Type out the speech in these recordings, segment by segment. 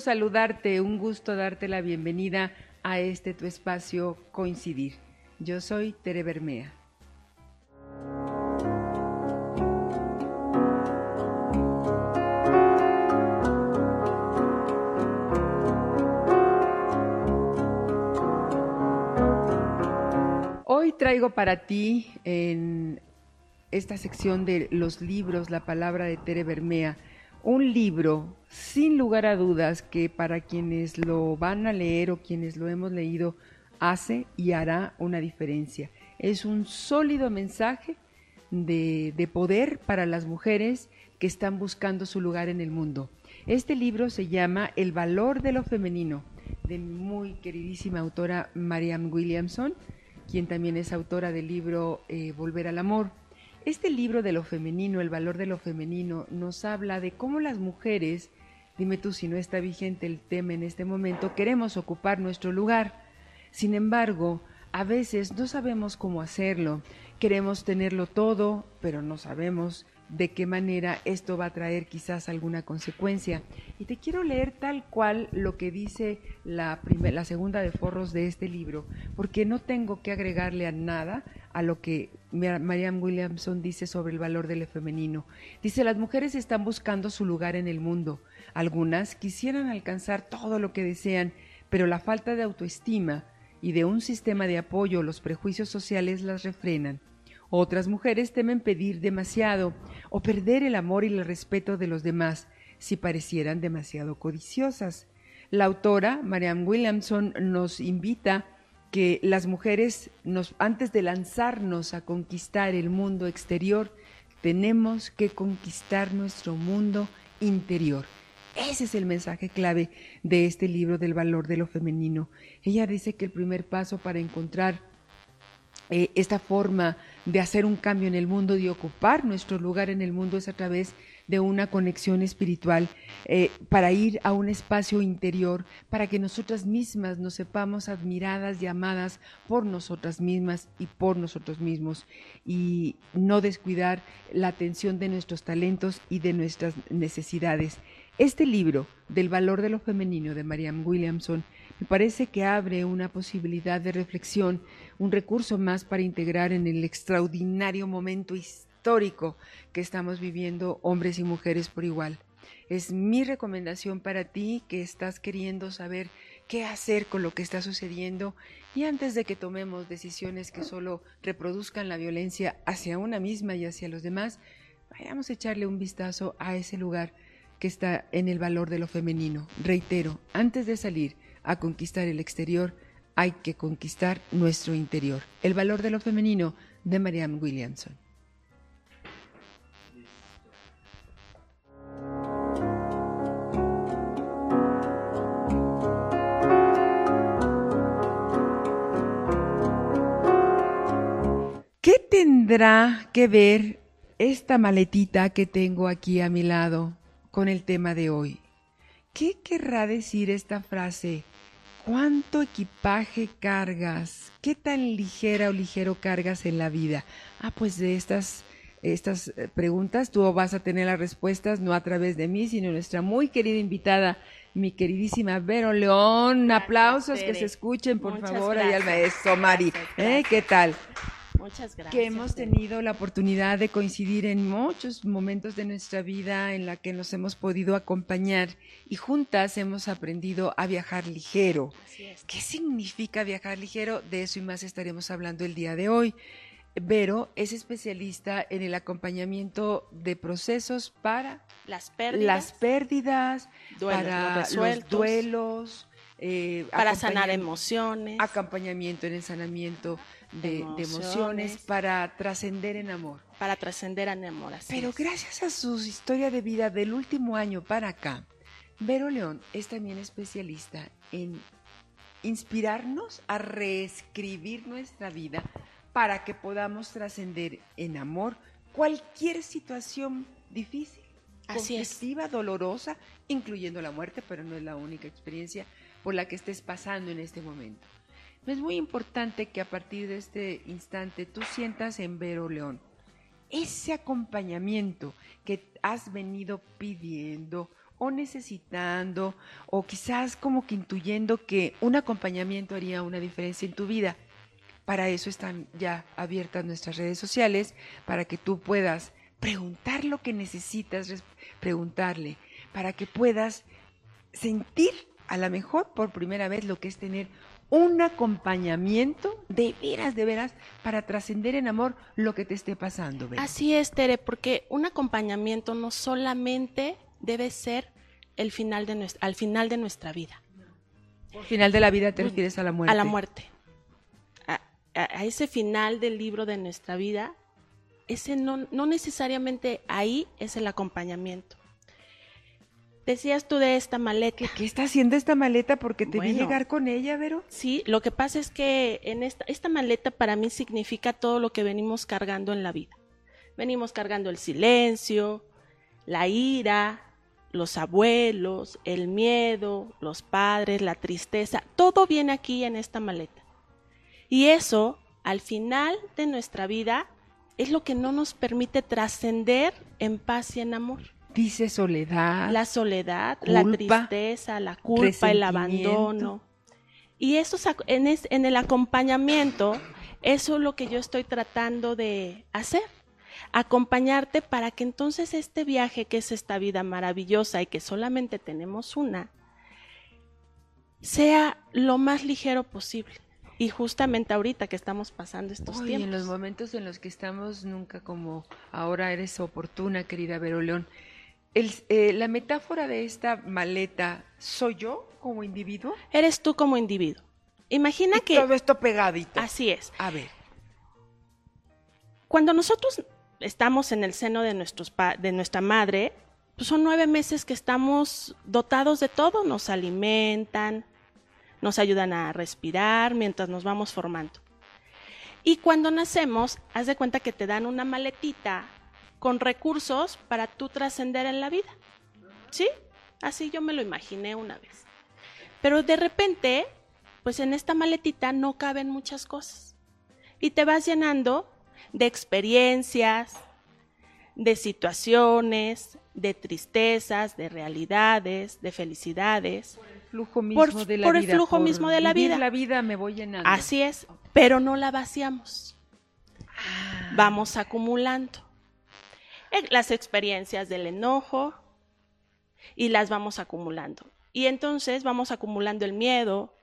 saludarte, un gusto darte la bienvenida a este tu espacio Coincidir. Yo soy Tere Bermea. Hoy traigo para ti en esta sección de los libros la palabra de Tere Bermea un libro, sin lugar a dudas, que para quienes lo van a leer o quienes lo hemos leído, hace y hará una diferencia. Es un sólido mensaje de, de, poder para las mujeres que están buscando su lugar en el mundo. Este libro se llama El valor de lo femenino, de mi muy queridísima autora Marianne Williamson, quien también es autora del libro eh, Volver al Amor. Este libro de lo femenino, el valor de lo femenino, nos habla de cómo las mujeres, dime tú si no está vigente el tema en este momento, queremos ocupar nuestro lugar. Sin embargo, a veces no sabemos cómo hacerlo. Queremos tenerlo todo, pero no sabemos de qué manera esto va a traer quizás alguna consecuencia. Y te quiero leer tal cual lo que dice la, la segunda de forros de este libro, porque no tengo que agregarle a nada a lo que Marianne Williamson dice sobre el valor del femenino. Dice, las mujeres están buscando su lugar en el mundo. Algunas quisieran alcanzar todo lo que desean, pero la falta de autoestima y de un sistema de apoyo, los prejuicios sociales las refrenan. Otras mujeres temen pedir demasiado o perder el amor y el respeto de los demás si parecieran demasiado codiciosas. La autora, Marianne Williamson, nos invita que las mujeres, antes de lanzarnos a conquistar el mundo exterior, tenemos que conquistar nuestro mundo interior. Ese es el mensaje clave de este libro del valor de lo femenino. Ella dice que el primer paso para encontrar eh, esta forma de hacer un cambio en el mundo, de ocupar nuestro lugar en el mundo es a través de una conexión espiritual, eh, para ir a un espacio interior, para que nosotras mismas nos sepamos admiradas y amadas por nosotras mismas y por nosotros mismos, y no descuidar la atención de nuestros talentos y de nuestras necesidades. Este libro, del valor de lo femenino de Marianne Williamson, me parece que abre una posibilidad de reflexión, un recurso más para integrar en el extraordinario momento histórico que estamos viviendo hombres y mujeres por igual. Es mi recomendación para ti que estás queriendo saber qué hacer con lo que está sucediendo y antes de que tomemos decisiones que solo reproduzcan la violencia hacia una misma y hacia los demás, vayamos a echarle un vistazo a ese lugar que está en el valor de lo femenino. Reitero, antes de salir, a conquistar el exterior, hay que conquistar nuestro interior. El valor de lo femenino de Marianne Williamson. ¿Qué tendrá que ver esta maletita que tengo aquí a mi lado con el tema de hoy? ¿Qué querrá decir esta frase? ¿Cuánto equipaje cargas? ¿Qué tan ligera o ligero cargas en la vida? Ah, pues de estas, estas eh, preguntas tú vas a tener las respuestas no a través de mí, sino nuestra muy querida invitada, mi queridísima Vero León. Aplausos que se escuchen, por favor, ahí al maestro Mari. ¿Eh? ¿Qué tal? Muchas gracias. Que hemos tenido la oportunidad de coincidir en muchos momentos de nuestra vida en la que nos hemos podido acompañar y juntas hemos aprendido a viajar ligero. ¿Qué significa viajar ligero? De eso y más estaremos hablando el día de hoy. Vero es especialista en el acompañamiento de procesos para las pérdidas, las pérdidas para los duelos, eh, para sanar emociones, acompañamiento en el sanamiento de emociones, para trascender en amor. Para trascender en amor, Pero gracias a su historia de vida del último año para acá, Vero León es también especialista en inspirarnos a reescribir nuestra vida para que podamos trascender en amor cualquier situación difícil, Así dolorosa, incluyendo la muerte, pero no es la única experiencia por la que estés pasando en este momento. Es muy importante que a partir de este instante tú sientas en Vero León ese acompañamiento que has venido pidiendo o necesitando o quizás como que intuyendo que un acompañamiento haría una diferencia en tu vida. Para eso están ya abiertas nuestras redes sociales, para que tú puedas preguntar lo que necesitas preguntarle, para que puedas sentir a lo mejor por primera vez lo que es tener un acompañamiento de veras, de veras, para trascender en amor lo que te esté pasando. Así es, Tere, porque un acompañamiento no solamente debe ser el final de nuestra, al final de nuestra vida. Al final de la vida te refieres a la muerte. A la muerte. A, ese final del libro de nuestra vida, ese no, no necesariamente ahí es el acompañamiento. Decías tú de esta maleta. ¿Qué, está haciendo esta maleta? Porque te vi llegar con ella, Vero. Sí, lo que pasa es que en esta, esta maleta para mí significa todo lo que venimos cargando en la vida. Venimos cargando el silencio, la ira, los abuelos, el miedo, los padres, la tristeza, todo viene aquí en esta maleta. Y eso, al final de nuestra vida, es lo que no nos permite trascender en paz y en amor. Dice soledad. La soledad, la tristeza, la culpa, el abandono. Y eso en, en el acompañamiento, eso es lo que yo estoy tratando de hacer. Acompañarte para que entonces este viaje, que es esta vida maravillosa y que solamente tenemos una, sea lo más ligero posible. Y justamente ahorita que estamos pasando estos tiempos. en los momentos en los que estamos, nunca como ahora eres oportuna, querida Vero León. Eh, la metáfora de esta maleta, ¿soy yo como individuo? Eres tú como individuo. Imagina que... Todo esto pegadito. Así es. A ver. Cuando nosotros estamos en el seno de, nuestros de nuestra madre, pues son nueve meses que estamos dotados de todo, nos alimentan, nos ayudan a respirar mientras nos vamos formando. Y cuando nacemos, haz de cuenta que te dan una maletita con recursos para tú trascender en la vida. ¿Sí? Así yo me lo imaginé una vez. Pero de repente, pues en esta maletita no caben muchas cosas. Y te vas llenando de experiencias, de situaciones, de tristezas, de realidades, de felicidades. Por el flujo mismo de la vida. el flujo mismo de la vida. la vida me voy llenando. Así es, pero no la vaciamos. Ah. Vamos acumulando. Las experiencias del enojo y las vamos acumulando. Y entonces vamos acumulando el miedo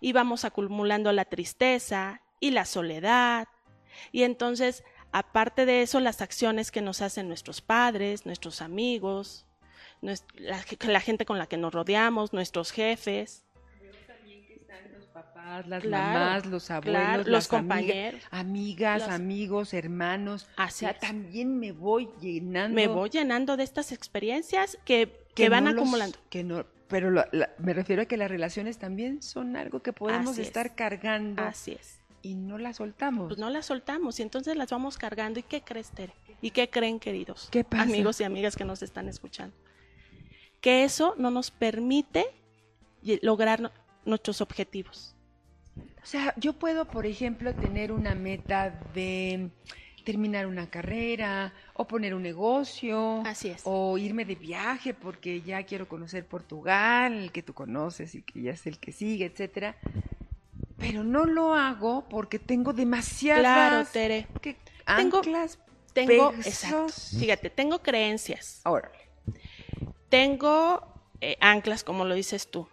y vamos acumulando la tristeza y la soledad. Y entonces, aparte de eso, las acciones que nos hacen nuestros padres, nuestros amigos, la, gente con la que nos rodeamos, nuestros jefes las mamás, los abuelos, los compañeros, amigas, amigos, hermanos. Así o sea, también me voy llenando. Me voy llenando de estas experiencias que, que, van acumulando. que no, pero me refiero a que las relaciones también son algo que podemos estar cargando. Así es. Y no las soltamos. Pues no las soltamos y entonces las vamos cargando. ¿Y qué crees, Tere? ¿Y qué creen, queridos? ¿Qué Amigos y amigas que nos están escuchando. Que eso no nos permite lograr nuestros objetivos. O sea, yo puedo, por ejemplo, tener una meta de terminar una carrera o poner un negocio. Así es. O irme de viaje porque ya quiero conocer Portugal, el que tú conoces y que ya es el que sigue, etcétera. Pero no lo hago porque tengo demasiadas Claro, Tere. tengo tengo exacto. Fíjate, tengo creencias. Ahora. Tengo eh, anclas como lo dices tú.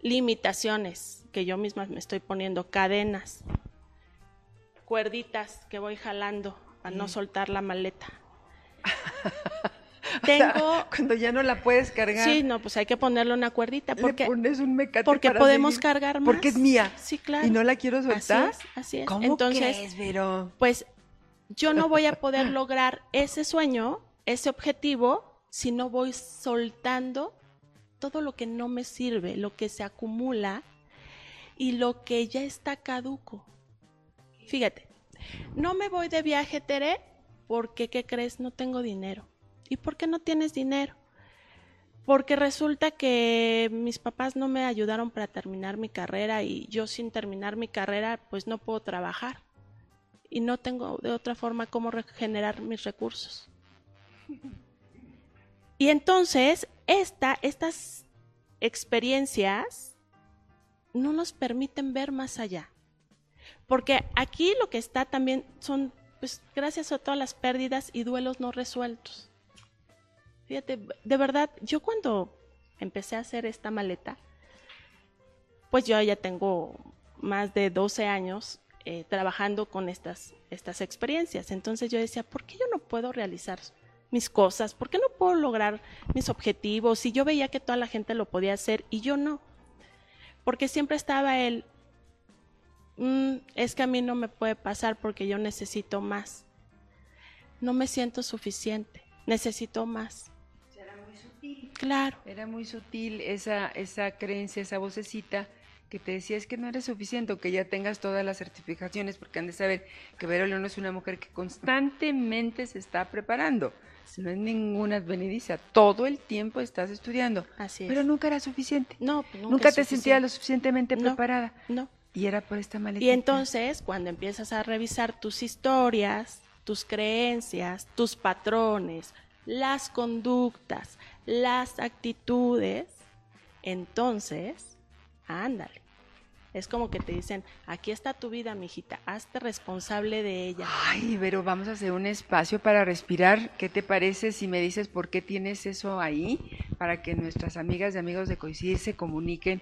Limitaciones que yo misma me estoy poniendo, cadenas, cuerditas que voy jalando para no mm. soltar la maleta. Tengo cuando ya no la puedes cargar. Sí, no, pues hay que ponerle una cuerdita porque pones un mecate porque podemos cargar más. Porque es mía. Sí, claro. Y no la quiero soltar. Así es. Así es. ¿Cómo Entonces, crees, pues yo no voy a poder lograr ese sueño, ese objetivo si no voy soltando todo lo que no me sirve, lo que se acumula y lo que ya está caduco. Fíjate, no me voy de viaje, Tere, porque, ¿qué crees? No tengo dinero. ¿Y por qué no tienes dinero? Porque resulta que mis papás no me ayudaron para terminar mi carrera y yo sin terminar mi carrera pues no puedo trabajar. Y no tengo de otra forma cómo regenerar mis recursos. Y entonces esta, estas experiencias no nos permiten ver más allá. Porque aquí lo que está también son, pues, gracias a todas las pérdidas y duelos no resueltos. Fíjate, de verdad, yo cuando empecé a hacer esta maleta, pues yo ya tengo más de 12 años eh, trabajando con estas, estas experiencias. Entonces yo decía, ¿por qué yo no puedo realizar mis cosas? ¿Por qué no puedo lograr mis objetivos? Si yo veía que toda la gente lo podía hacer y yo no. Porque siempre estaba el, mm, es que a mí no me puede pasar porque yo necesito más. No me siento suficiente, necesito más. Era muy sutil. Claro. Era muy sutil esa, esa creencia, esa vocecita que te decía es que no eres suficiente o que ya tengas todas las certificaciones, porque han de saber que Vero León es una mujer que constantemente se está preparando. No es ninguna advenediza, todo el tiempo estás estudiando. Así es. Pero nunca era suficiente. No, pues nunca, nunca, te sentías suficiente. lo suficientemente No. preparada. No. Y era por esta maleta. Y entonces, cuando empiezas a revisar tus historias, tus creencias, tus patrones, las conductas, las actitudes, entonces, ándale. Es como que te dicen, aquí está tu vida, mijita, hazte responsable de ella. Ay, pero vamos a hacer un espacio para respirar. ¿Qué te parece si me dices por qué tienes eso ahí? Para que nuestras amigas y amigos de Coincidir se comuniquen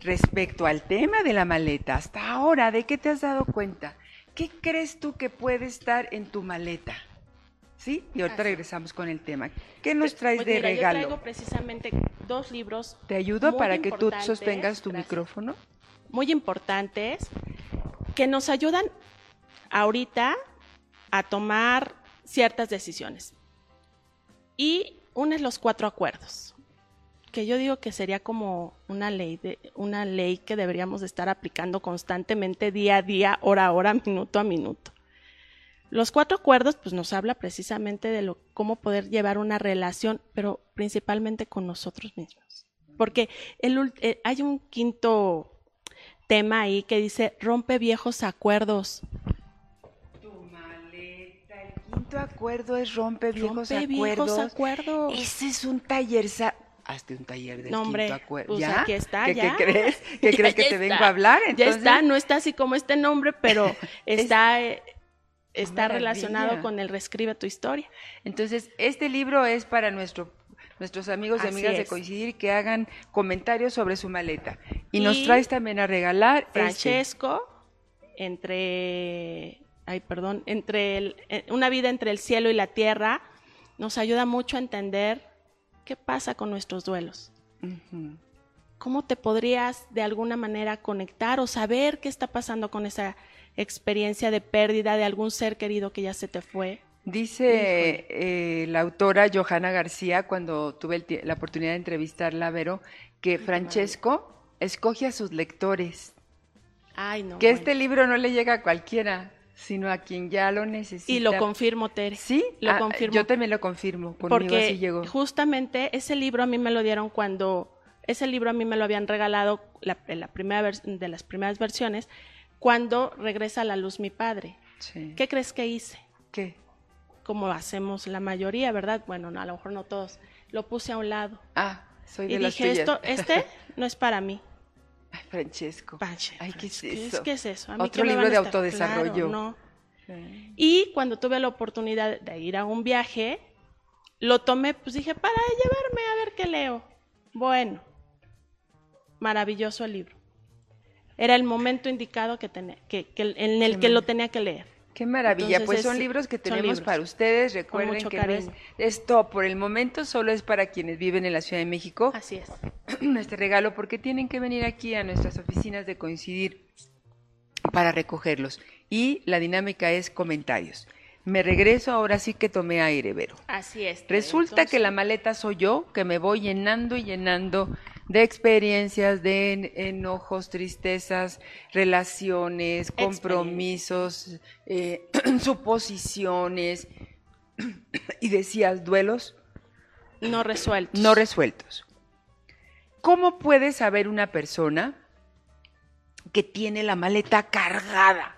respecto al tema de la maleta. Hasta ahora, ¿de qué te has dado cuenta? ¿Qué crees tú que puede estar en tu maleta? ¿Sí? Y ahorita Así. regresamos con el tema. ¿Qué nos traes Pues de mira, regalo? Yo traigo precisamente dos libros ¿Te ayudo para que tú sostengas tu Gracias. micrófono? muy importantes que nos ayudan ahorita a tomar ciertas decisiones. Y uno es los cuatro acuerdos, que yo digo que sería como una ley, de, una ley que deberíamos de estar aplicando constantemente día a día, hora a hora, minuto a minuto. Los cuatro acuerdos pues nos habla precisamente de lo, cómo poder llevar una relación, pero principalmente con nosotros mismos. Porque el, eh, hay un quinto tema ahí que dice rompe viejos acuerdos. Tu maleta, el quinto acuerdo es rompe viejos rompe viejos acuerdos. acuerdos. Ese es un taller. Hazte un taller del No, hombre, quinto acuerdo. pues ¿Ya? aquí está, ¿Qué, ya. qué crees? ¿Qué Ya, crees que te está. vengo a hablar? ya está, no está así como este nombre, pero está, eh, está maravilla. relacionado con el reescribe tu historia. Entonces, este libro es para nuestro, nuestros amigos y Así amigas de. Coincidir que hagan comentarios sobre su maleta. Y, nos traes también a regalar este. Francesco, entre, ay, perdón, entre el- eh, una vida entre el cielo y la tierra, nos ayuda mucho a entender qué pasa con nuestros duelos. ¿Cómo te podrías de alguna manera conectar o saber qué está pasando con esa experiencia de pérdida de algún ser querido que ya se te fue? Dice eh, la autora Johanna García, cuando tuve el la oportunidad de entrevistarla, Vero, que Francesco escoge a sus lectores. Ay, no. que bueno. este libro no le llega a cualquiera, sino a quien ya lo necesita. Y lo confirmo, Tere. Sí, lo Ah, confirmo. Yo también lo confirmo. Conmigo porque así llegó. justamente ese libro a mí me lo dieron cuando ese libro a mí me lo habían regalado la, la primera de las primeras versiones cuando regresa a la luz mi padre. Sí. ¿Qué crees que hice? ¿Qué? Como hacemos la mayoría, ¿verdad? Bueno, no, a lo mejor no todos. Lo puse a un lado Ah, soy de y las dije tuyas. esto, este no es para mí. Ay, Francesco. Panche, Ay, ¿qué es ¿qué eso? ¿Qué es eso? ¿A mí Otro qué me libro van a de estar- autodesarrollo. Claro, no. Sí. Y cuando tuve la oportunidad de ir a un viaje, lo tomé, pues dije, para llevarme a ver qué leo. Bueno, maravilloso el libro. Era el momento indicado que tenía, que, que- en el que lo tenía que leer. Qué maravilla, Entonces pues es- son libros que tenemos libros. para ustedes. Recuerden que no es, esto por el momento solo es para quienes viven en la Ciudad de México. Así es. este regalo porque tienen que venir aquí a nuestras oficinas de coincidir para recogerlos. Y la dinámica es comentarios. Me regreso, ahora sí que tomé aire, Vero. Así es. Resulta que la maleta soy yo, que me voy llenando y llenando de experiencias, de en- enojos, tristezas, relaciones, compromisos, eh, suposiciones, y decías duelos no resueltos. no resueltos. ¿Cómo puede saber una persona que tiene la maleta cargada?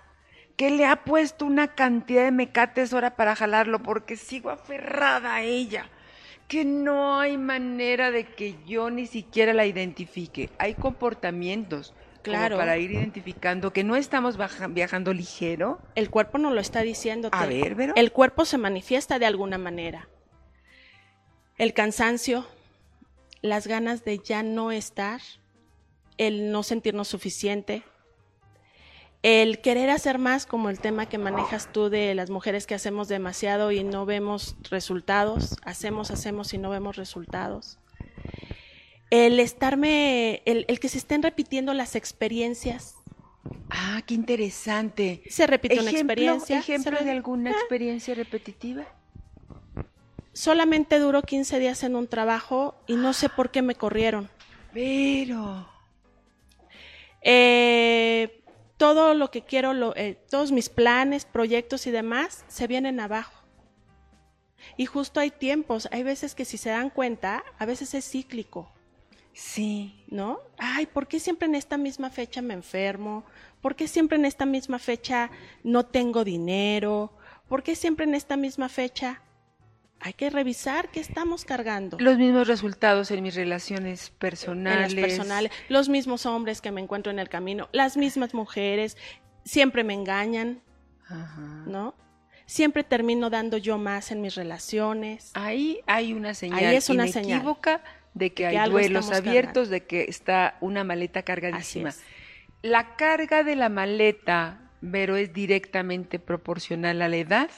Que le ha puesto una cantidad de mecates ahora para jalarlo porque sigo aferrada a ella. Que no hay manera de que yo ni siquiera la identifique. Hay comportamientos Claro. como para ir identificando que no estamos baja- viajando ligero. El cuerpo no lo está diciendo. A ver, Vero. El cuerpo se manifiesta de alguna manera. El cansancio, las ganas de ya no estar, el no sentirnos suficiente, el querer hacer más, como el tema que manejas tú de las mujeres que hacemos demasiado y no vemos resultados, hacemos, hacemos y no vemos resultados. El estarme, el, el que se estén repitiendo las experiencias. Ah, qué interesante. Se repite una experiencia. ejemplo de alguna Ah, experiencia repetitiva. solamente duró 15 días en un trabajo y no sé por qué me corrieron. Pero Eh, todo lo que quiero, lo- eh, todos mis planes, proyectos y demás se vienen abajo. Y justo hay tiempos, hay veces que si se dan cuenta, a veces es cíclico, sí, ¿no? Ay, ¿por qué siempre en esta misma fecha me enfermo? ¿Por qué siempre en esta misma fecha no tengo dinero? ¿Por qué siempre en esta misma fecha? Hay que revisar qué estamos cargando. los mismos resultados en mis relaciones en personales. las personales, los mismos hombres que me encuentro en el camino, las mismas mujeres, siempre me engañan, Ajá. ¿no? Siempre termino dando yo más en mis relaciones. Ahí hay una señal Ahí es una señal. inequívoca de que De hay que algo duelos abiertos, de que está una maleta cargadísima. La carga de la maleta, Vero, es directamente proporcional a la edad.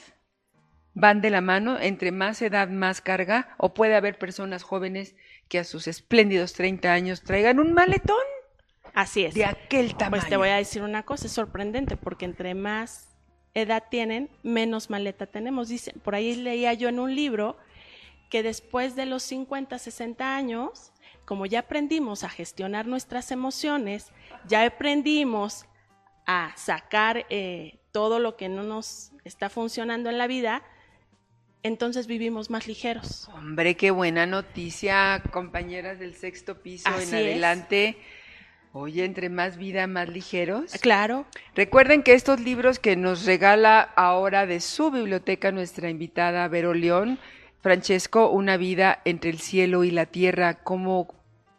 Van de la mano, entre más edad, más carga. O puede haber personas jóvenes que a sus espléndidos 30 años traigan un maletón Así es. de aquel tamaño. Pues te voy a decir una cosa, es sorprendente porque entre más edad tienen, menos maleta tenemos. Dice, por ahí leía yo en un libro que después de los 50, 60 años, como ya aprendimos a gestionar nuestras emociones, ya aprendimos a sacar eh, todo lo que no nos está funcionando en la vida, entonces vivimos más ligeros. Hombre, qué buena noticia, compañeras del sexto piso Así en es. adelante. Oye, entre más vida, más ligeros. Claro, Recuerden que estos libros que nos regala ahora de su biblioteca nuestra invitada Vero León, Francesco, Una vida entre el cielo y la tierra, cómo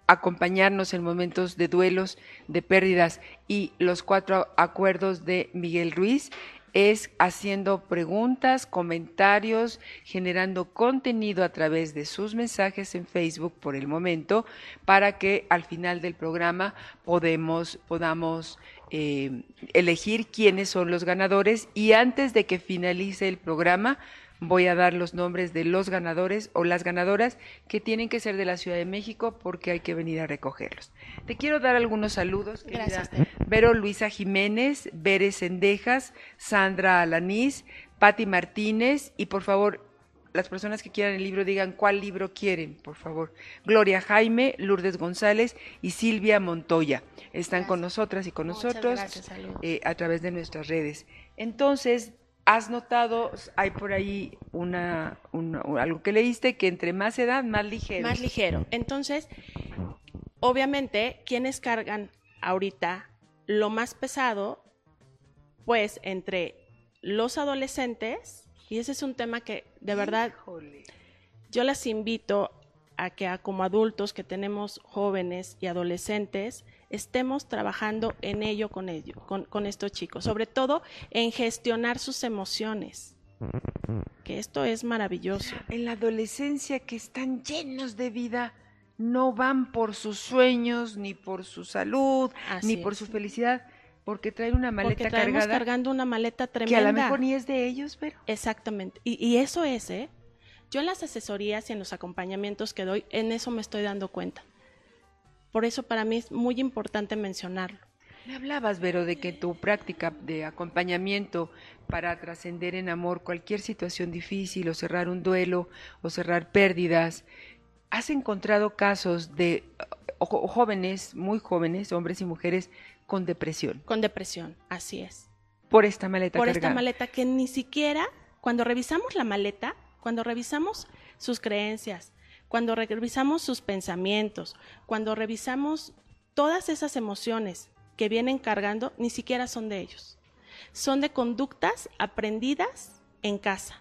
acompañarnos en momentos de duelos, de pérdidas y los cuatro acuerdos de Miguel Ruiz, es haciendo preguntas, comentarios, generando contenido a través de sus mensajes en Facebook por el momento, para que al final del programa podamos eh, elegir quiénes son los ganadores y antes de que finalice el programa voy a dar los nombres de los ganadores o las ganadoras que tienen que ser de la Ciudad de México porque hay que venir a recogerlos. Te quiero dar algunos saludos. Gracias. Vero Luisa Jiménez, Bere Sendejas, Sandra Alanís, Patti Martínez y por favor, las personas que quieran el libro digan cuál libro quieren, por favor. Gloria Jaime, Lourdes González y Silvia Montoya están con nosotras y con Muchas nosotros gracias, eh, a través de nuestras redes. Entonces, has notado, hay por ahí una, una- algo que leíste, que entre más edad, más ligero. Más ligero. Entonces, obviamente, quienes cargan ahorita lo más pesado, pues entre los adolescentes, y ese es un tema que de verdad Híjole. yo las invito a que a como adultos que tenemos jóvenes y adolescentes estemos trabajando en ello con ello, con, con estos chicos, sobre todo en gestionar sus emociones, que esto es maravilloso. En la adolescencia que están llenos de vida, no van por sus sueños, ni por su salud, Así ni por es. su felicidad, porque traen una Porque maleta traemos cargada cargando una maleta que tremenda. a lo mejor ni es de ellos, pero Exactamente. Y, y eso es, ¿eh? Yo en las asesorías y en los acompañamientos que doy, en eso me estoy dando cuenta. Por eso para mí es muy importante mencionarlo. Me hablabas, Vero, de que tu práctica de acompañamiento para trascender en amor cualquier situación difícil o cerrar un duelo o cerrar pérdidas, has encontrado casos de jóvenes, muy jóvenes, hombres y mujeres, con depresión Con depresión, así es. por esta maleta Por esta maleta que ni siquiera, cuando revisamos la maleta, cuando revisamos sus creencias, cuando re- revisamos sus pensamientos, cuando revisamos todas esas emociones que vienen cargando, ni siquiera son de ellos. Son de conductas aprendidas en casa,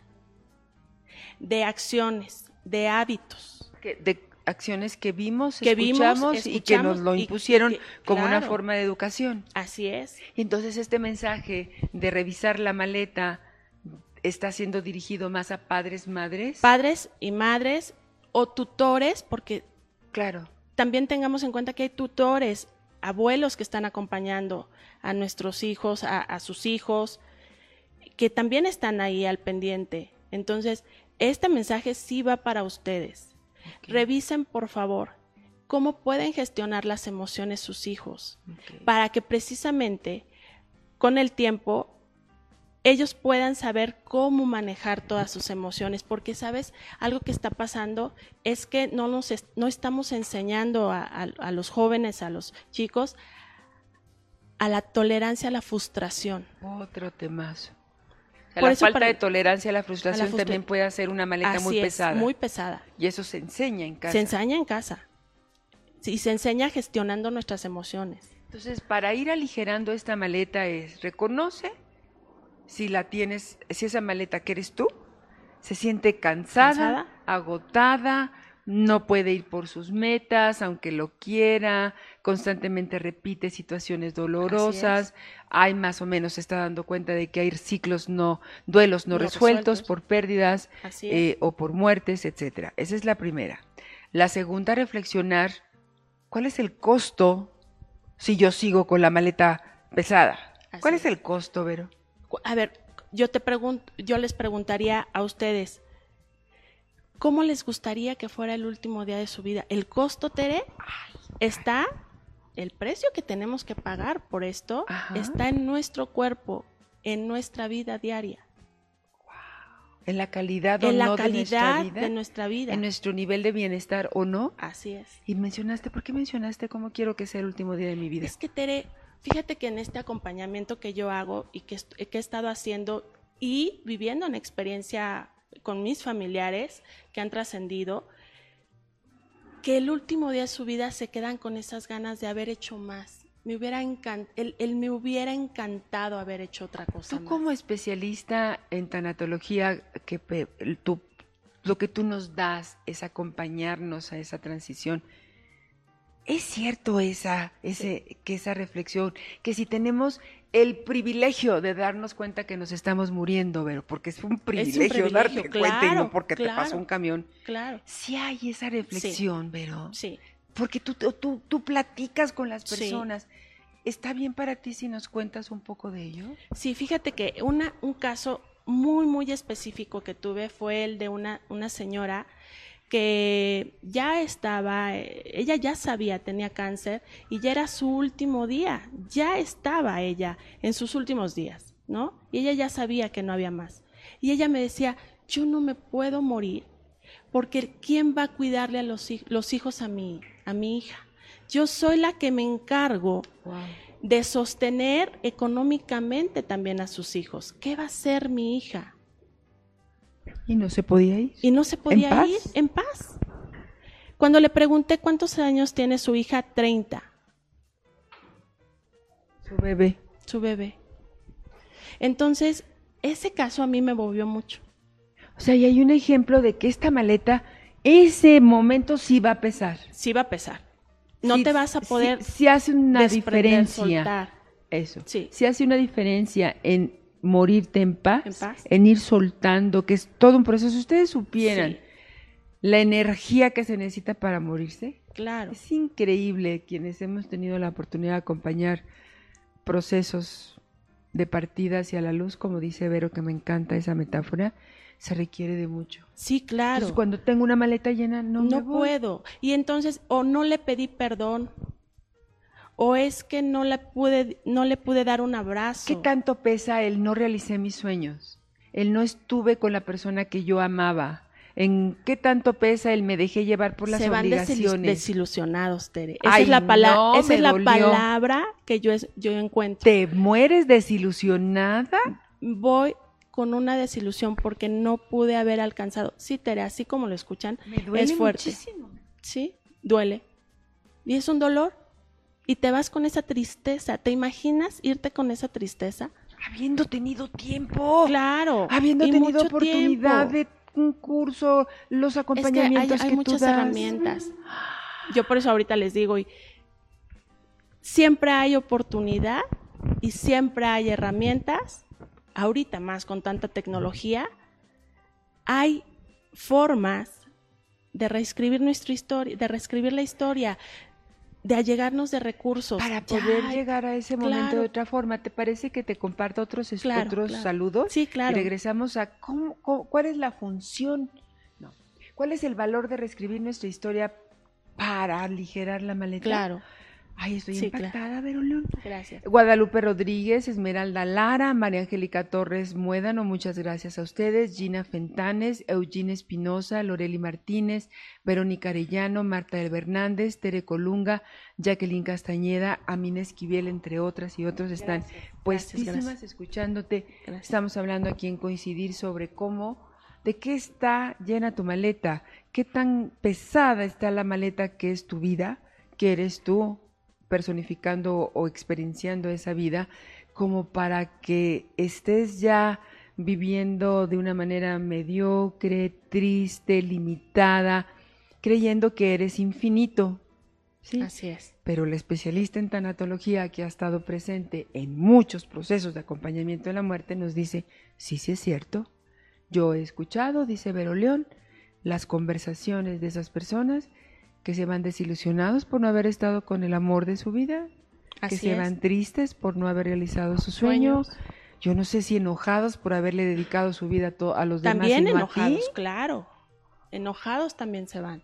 de acciones, de hábitos. De acciones que vimos, Que vimos, escuchamos y que nos lo impusieron que- como una forma de educación. Así es. Entonces este mensaje de revisar la maleta está siendo dirigido más a padres, madres. Padres y madres o tutores, porque claro. también tengamos en cuenta que hay tutores, abuelos que están acompañando a nuestros hijos, a, a sus hijos, que también están ahí al pendiente. Entonces, este mensaje sí va para ustedes. Revisen, por favor, cómo pueden gestionar las emociones sus hijos, para que precisamente con el tiempo ellos puedan saber cómo manejar todas sus emociones, porque sabes, algo que está pasando es que no, nos no estamos enseñando a, a- a los jóvenes, a los chicos, a la tolerancia a la frustración. Otro temazo. O sea, Por la eso falta para- de tolerancia a la frustración frustra- también puede hacer una maleta Así muy es, pesada. muy pesada. Y eso se enseña en casa. Se enseña en casa. Y se enseña gestionando nuestras emociones. Entonces, para ir aligerando esta maleta es, reconoce si la tienes, si esa maleta que eres tú, se siente cansada, ¿Cansada? agotada, no puede ir por sus metas, aunque lo quiera, constantemente repite situaciones dolorosas, hay más o menos, se está dando cuenta de que hay ciclos no, duelos no, No resueltos, resueltos. por pérdidas eh, o por muertes, etcétera. Esa es la primera. La segunda, reflexionar cuál es el costo si yo sigo con la maleta pesada. Así ¿Cuál es es. el costo, Vero? A ver, yo te pregunto, yo les preguntaría a ustedes, ¿cómo les gustaría que fuera el último día de su vida? El costo, Tere, está, el precio que tenemos que pagar por esto Ajá. está en nuestro cuerpo, en nuestra vida diaria, En la calidad o en la no de nuestra vida, de nuestra vida. en nuestro nivel de bienestar o no. Así es. Y mencionaste, ¿por qué mencionaste cómo quiero que sea el último día de mi vida? Es que Tere, fíjate que en este acompañamiento que yo hago y que, que he estado haciendo y viviendo en experiencia con mis familiares que han trascendido, que el último día de su vida se quedan con esas ganas de haber hecho más. Me hubiera él, él me hubiera encantado haber hecho otra cosa. Tú más. como especialista en tanatología, que tú- lo que tú nos das es acompañarnos a esa transición. ¿Es cierto esa, ese, que esa reflexión? Que si tenemos el privilegio de darnos cuenta que nos estamos muriendo, pero porque es un privilegio, darte privilegio, cuenta y no claro, porque te pasó un camión. Claro, Sí hay esa reflexión, pero sí. porque tú, tú, tú, platicas con las Sí. personas. ¿Está bien para ti si nos cuentas un poco de ello? Sí, fíjate que una, un caso muy, muy específico que tuve fue el de una, una señora que ya estaba, eh, ella ya sabía, tenía cáncer y ya era su último día, ya estaba ella en sus últimos días, ¿no? Y ella ya sabía que no había más. Y ella me decía, yo no me puedo morir porque ¿quién va a cuidarle a los, hij- los hijos a mi, a mi hija? Yo soy la que me encargo de sostener económicamente también a sus hijos. ¿Qué va a hacer mi hija? Y no se podía ir. Y no se podía ir en paz. Cuando le pregunté cuántos años tiene su hija, 30, Su bebé. su bebé. Entonces, ese caso a mí me movió mucho. O sea, y hay un ejemplo de que esta maleta, ese momento sí va a pesar. Sí va a pesar. No Sí- te vas a sí- poder Sí, hace una diferencia. soltar. Eso. Sí. Sí hace una diferencia en morirte en paz, En paz. en ir soltando, que es todo un proceso. Si ustedes supieran Sí, la energía que se necesita para morirse, claro. es increíble quienes hemos tenido la oportunidad de acompañar procesos de partida hacia la luz, como dice Vero, que me encanta esa metáfora, se requiere de mucho. Sí, claro. Entonces, cuando tengo una maleta llena, no, me no voy. puedo. Y entonces, o no le pedí perdón, o es que no le pude, no le pude dar un abrazo. ¿Qué tanto pesa el no realicé mis sueños? El no estuve con la persona que yo amaba. ¿En qué tanto pesa el me dejé llevar por las Se van obligaciones? desilusionados, Tere. Esa Ay, es la, pala- no, esa es la palabra que yo, es- yo encuentro. ¿Te mueres desilusionada? Voy con una desilusión porque no pude haber alcanzado. Sí, Tere, así como lo escuchan, Me duele es fuerte. muchísimo. Sí, duele. Y es un dolor. Y te vas con esa tristeza. ¿Te imaginas irte con esa tristeza? Habiendo tenido tiempo. Claro. Habiendo tenido oportunidad tiempo. de un curso, los acompañamientos es que hay, que muchas tú das. herramientas. Yo por eso ahorita les digo, y siempre hay oportunidad y siempre hay herramientas, ahorita más con tanta tecnología, hay formas de reescribir nuestra historia, de reescribir la historia, de allegarnos de recursos. Para poder Ya, llegar a ese momento claro. de otra forma, ¿te parece que te comparto otros, Claro, otros claro. saludos? Sí, Y claro. regresamos a cómo, cómo- cuál es la función, no, cuál es el valor de reescribir nuestra historia para aligerar la maleta. Claro, Ay, estoy Sí, claro. impactada, León. gracias. Guadalupe Rodríguez, Esmeralda Lara, María Angélica Torres Muédano, muchas gracias a ustedes, Gina Fentanes, Eugene Espinosa, Loreli Martínez, Verónica Arellano, Marta del Hernández, Tere Colunga, Jacqueline Castañeda, Amina Esquivel, entre otras y otros están gracias. escuchándote. Gracias. Estamos hablando aquí en Coincidir sobre cómo, de qué está llena tu maleta, qué tan pesada está la maleta que es tu vida, que eres tú personificando o experienciando esa vida, como para que estés ya viviendo de una manera mediocre, triste, limitada, creyendo que eres infinito. ¿sí? Así es. pero la especialista en tanatología que ha estado presente en muchos procesos de acompañamiento de la muerte nos dice, sí, sí es cierto, yo he escuchado, dice Vero León, las conversaciones de esas personas que se van desilusionados por no haber estado con el amor de su vida, que se es. van tristes por no haber realizado su sueño, Sueños. yo no sé si enojados por haberle dedicado su vida a, to- a los También demás y no a ti. enojados, claro. Enojados también se van.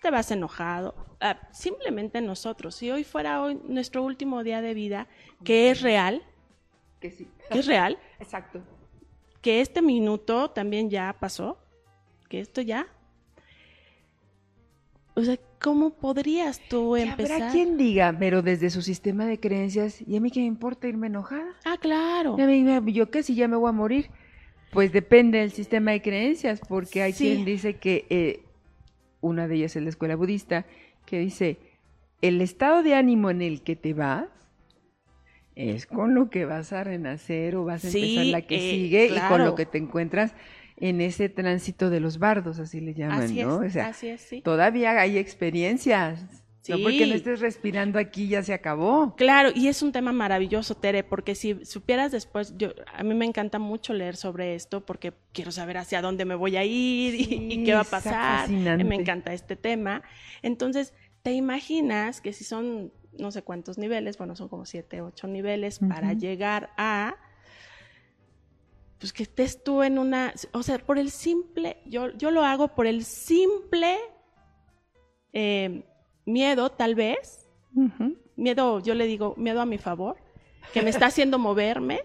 Te vas enojado. Ah, simplemente nosotros. Si hoy fuera hoy nuestro último día de vida, que es real, Que sí. que es real, Exacto. que este minuto también ya pasó, que esto ya. O sea, ¿cómo podrías tú Y empezar? Habrá quien diga, pero desde su sistema de creencias, ¿y a mí qué me importa irme enojada? Ah, claro. Y a mí, ¿Yo qué si ya me voy a morir? Pues depende del sistema de creencias, porque hay Sí. quien dice que, eh, una de ellas es la escuela budista, que dice, el estado de ánimo en el que te vas es con lo que vas a renacer o vas a Sí, empezar la que eh, sigue y con lo que te encuentras en ese tránsito de los bardos, así le llaman, así ¿no? es, O sea, así es, sí. todavía hay experiencias. No porque no estés respirando aquí ya se acabó. Claro, y es un tema maravilloso, Tere, porque si supieras después, yo a mí me encanta mucho leer sobre esto porque quiero saber hacia dónde me voy a ir y- y, qué va a pasar. fascinante. Me encanta este tema. Entonces, te imaginas que si son no sé cuántos niveles, bueno, son como siete, ocho niveles para llegar a pues que estés tú en una, o sea, por el simple, yo, yo lo hago por el simple eh, miedo, tal vez, miedo, yo le digo, miedo a mi favor, que me está haciendo moverme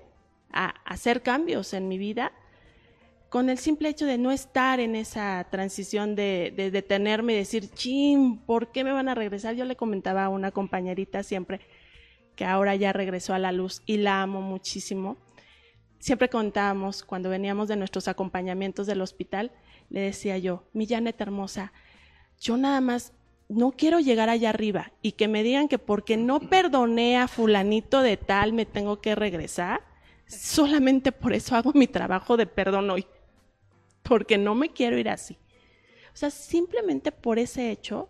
a, a hacer cambios en mi vida, con el simple hecho de no estar en esa transición de, de detenerme y decir, chin, ¿por qué me van a regresar? Yo le comentaba a una compañerita siempre que ahora ya regresó a la luz y la amo muchísimo. Siempre contábamos cuando veníamos de nuestros acompañamientos del hospital, le decía yo, mi Janet hermosa, yo nada más no quiero llegar allá arriba y que me digan que porque no perdoné a fulanito de tal me tengo que regresar. Solamente por eso hago mi trabajo de perdón hoy. Porque no me quiero ir así. O sea, simplemente por ese hecho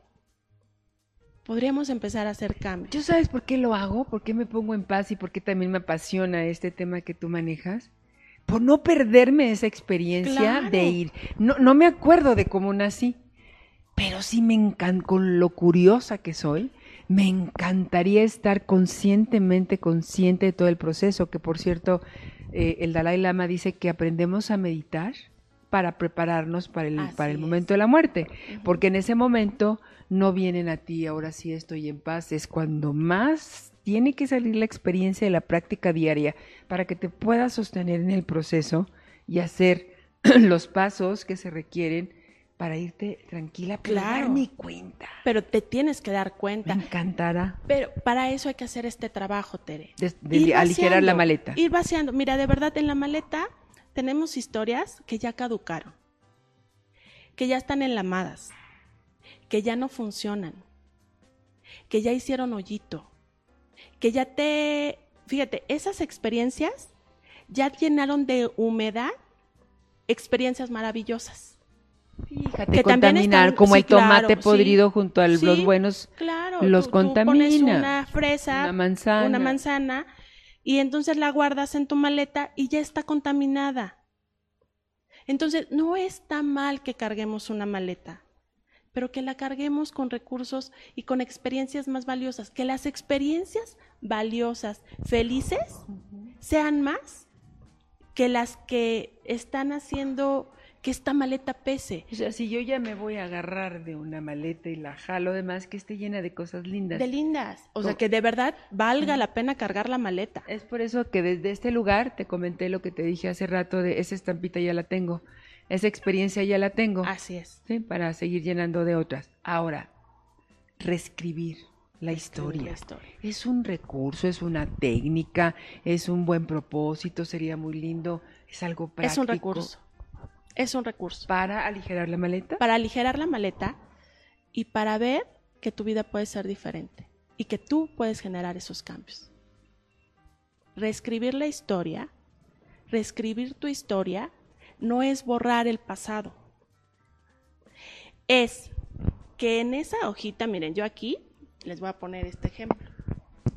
podríamos empezar a hacer cambios. ¿Tú sabes por qué lo hago? ¿Por qué me pongo en paz y por qué también me apasiona este tema que tú manejas? Por no perderme esa experiencia Claro. de ir. No, no me acuerdo de cómo nací, pero sí me encanta, con lo curiosa que soy, me encantaría estar conscientemente consciente de todo el proceso, que por cierto, eh, el Dalai Lama dice que aprendemos a meditar para prepararnos para el, Así para el es. momento de la muerte, porque en ese momento no vienen a ti, ahora sí estoy en paz, es cuando más tiene que salir la experiencia de la práctica diaria para que te puedas sostener en el proceso y hacer los pasos que se requieren para irte tranquila, pero Claro. darme cuenta. Pero te tienes que dar Me cuenta. encantará Pero para eso hay que hacer este trabajo, Tere. de, de Ir aligerar la maleta. Ir vaciando. Mira, de verdad, en la maleta tenemos historias que ya caducaron, que ya están enlamadas, que ya no funcionan, que ya hicieron hoyito, que ya te... Fíjate, esas experiencias ya llenaron de humedad experiencias maravillosas. Fíjate, Que contaminar, están- como sí, el tomate claro, sí. podrido junto a los buenos, Claro, los tú- tú pones contamina. una fresa, una manzana. una manzana y entonces la guardas en tu maleta y ya está contaminada. Entonces, no está mal que carguemos una maleta, pero que la carguemos con recursos y con experiencias más valiosas, que las experiencias valiosas, felices, sean más que las que están haciendo que esta maleta pese. O sea, si yo ya me voy a agarrar de una maleta y la jalo, además que esté llena de cosas lindas. De lindas. O sea, que de verdad valga la pena cargar la maleta. Es por eso que desde este lugar te comenté lo que te dije hace rato de esa estampita ya la tengo, esa experiencia ya la tengo, Así es. ¿sí? para seguir llenando de otras. Ahora, reescribir la historia. la historia. Es un recurso, es una técnica, es un buen propósito, sería muy lindo, es algo práctico. Es un recurso. Es un recurso. Para aligerar la maleta. Para aligerar la maleta y para ver que tu vida puede ser diferente y que tú puedes generar esos cambios. Reescribir la historia, reescribir tu historia, no es borrar el pasado. Es que en esa hojita, miren, yo aquí les voy a poner este ejemplo.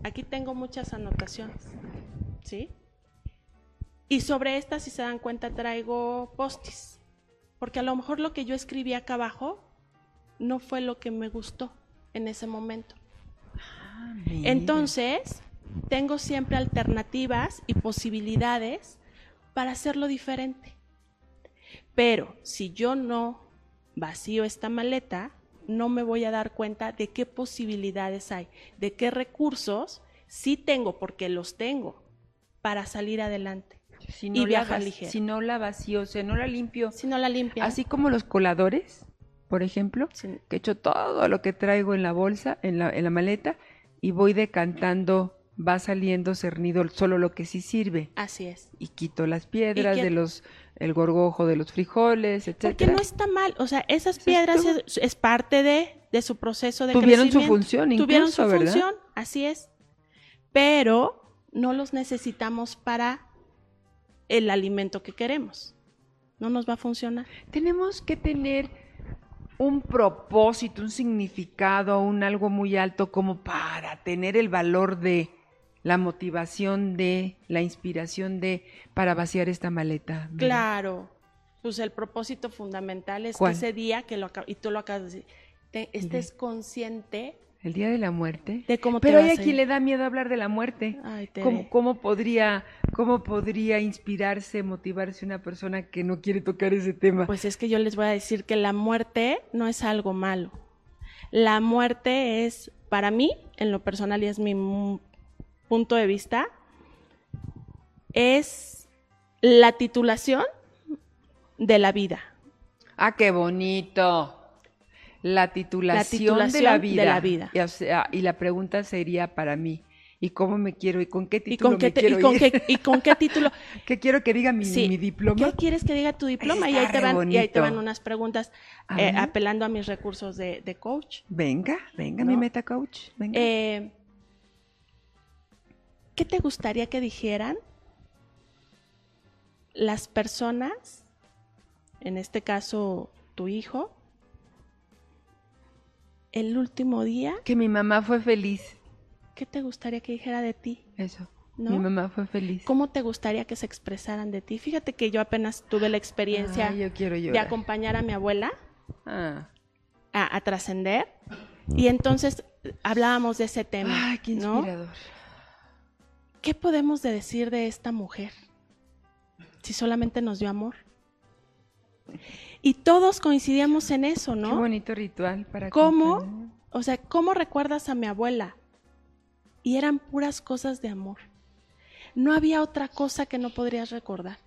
Aquí tengo muchas anotaciones, ¿sí? Y sobre estas, si se dan cuenta, traigo postis. Porque a lo mejor lo que yo escribí acá abajo no fue lo que me gustó en ese momento. Ah. Entonces, tengo siempre alternativas y posibilidades para hacerlo diferente. Pero si yo no vacío esta maleta, no me voy a dar cuenta de qué posibilidades hay, de qué recursos sí tengo, porque los tengo, para salir adelante. si y no, la, viajar ligero. si no la vacío, o sea, no la limpio, Si no la limpias, así como los coladores, por ejemplo, que echo todo lo que traigo en la bolsa, en la, en la maleta, y voy decantando, va saliendo cernido solo lo que sí sirve. así es. Y quito las piedras de los, el gorgojo de los frijoles, Porque etcétera. no está mal, o sea, esas piedras es, es parte de, de su proceso de Tuvieron su función Tuvieron incluso, su ¿verdad? función, así es. Pero no los necesitamos para el alimento que queremos. No nos va a funcionar. Tenemos que tener un propósito, un significado, un algo muy alto como para tener el valor de la motivación de, la inspiración de, para vaciar esta maleta. Claro. Pues el propósito fundamental es ¿Cuál? que ese día que lo y tú lo acabas de decir, te- estés consciente El día de la muerte. de cómo te Pero hay vas a a quien le da miedo hablar de la muerte. Ay. ¿Cómo, cómo podría, ¿Cómo podría inspirarse, motivarse una persona que no quiere tocar ese tema? Pues es que yo les voy a decir que la muerte no es algo malo. La muerte es, para mí, en lo personal y es mi punto de vista, es la titulación de la vida. Ah, qué bonito. La titulación, de, titulación la de vida. la vida. Y, o sea, y la pregunta sería para mí, ¿y cómo me quiero? ¿Y con qué ¿Y título con, qué me te- quiero y con ir? qué, ¿Y con qué título? ¿Qué quiero que diga mi, Sí. mi diploma? ¿Qué quieres que diga tu diploma? Y ahí, te van, y ahí te van unas preguntas eh, apelando a mis recursos de, de coach. Venga, venga, ¿No? mi meta coach. Venga. Eh, ¿Qué te gustaría que dijeran las personas, en este caso tu hijo, el último día? que mi mamá fue feliz. ¿Qué te gustaría que dijera de ti? Eso. ¿No? Mi mamá fue feliz. ¿Cómo te gustaría que se expresaran de ti? Fíjate que yo apenas tuve la experiencia yo de acompañar a mi abuela Ah. a, a trascender y entonces eh, hablábamos de ese tema. Ay, qué ¿no? ¿Qué podemos de decir de esta mujer si solamente nos dio amor? Y todos coincidíamos en eso, Qué ¿no? bonito ritual para ¿Cómo? acompañar. O sea, ¿cómo recuerdas a mi abuela? Y eran puras cosas de amor. No había otra cosa que no podrías recordar.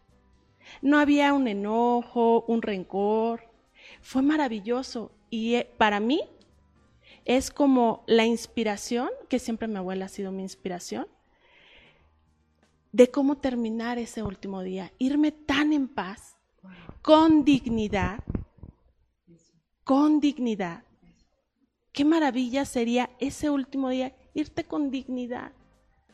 No había un enojo, un rencor. Fue maravilloso. Y eh, para mí es como la inspiración, que siempre mi abuela ha sido mi inspiración, de cómo terminar ese último día. Irme tan en paz, con dignidad, con dignidad. Qué maravilla sería ese último día irte con dignidad,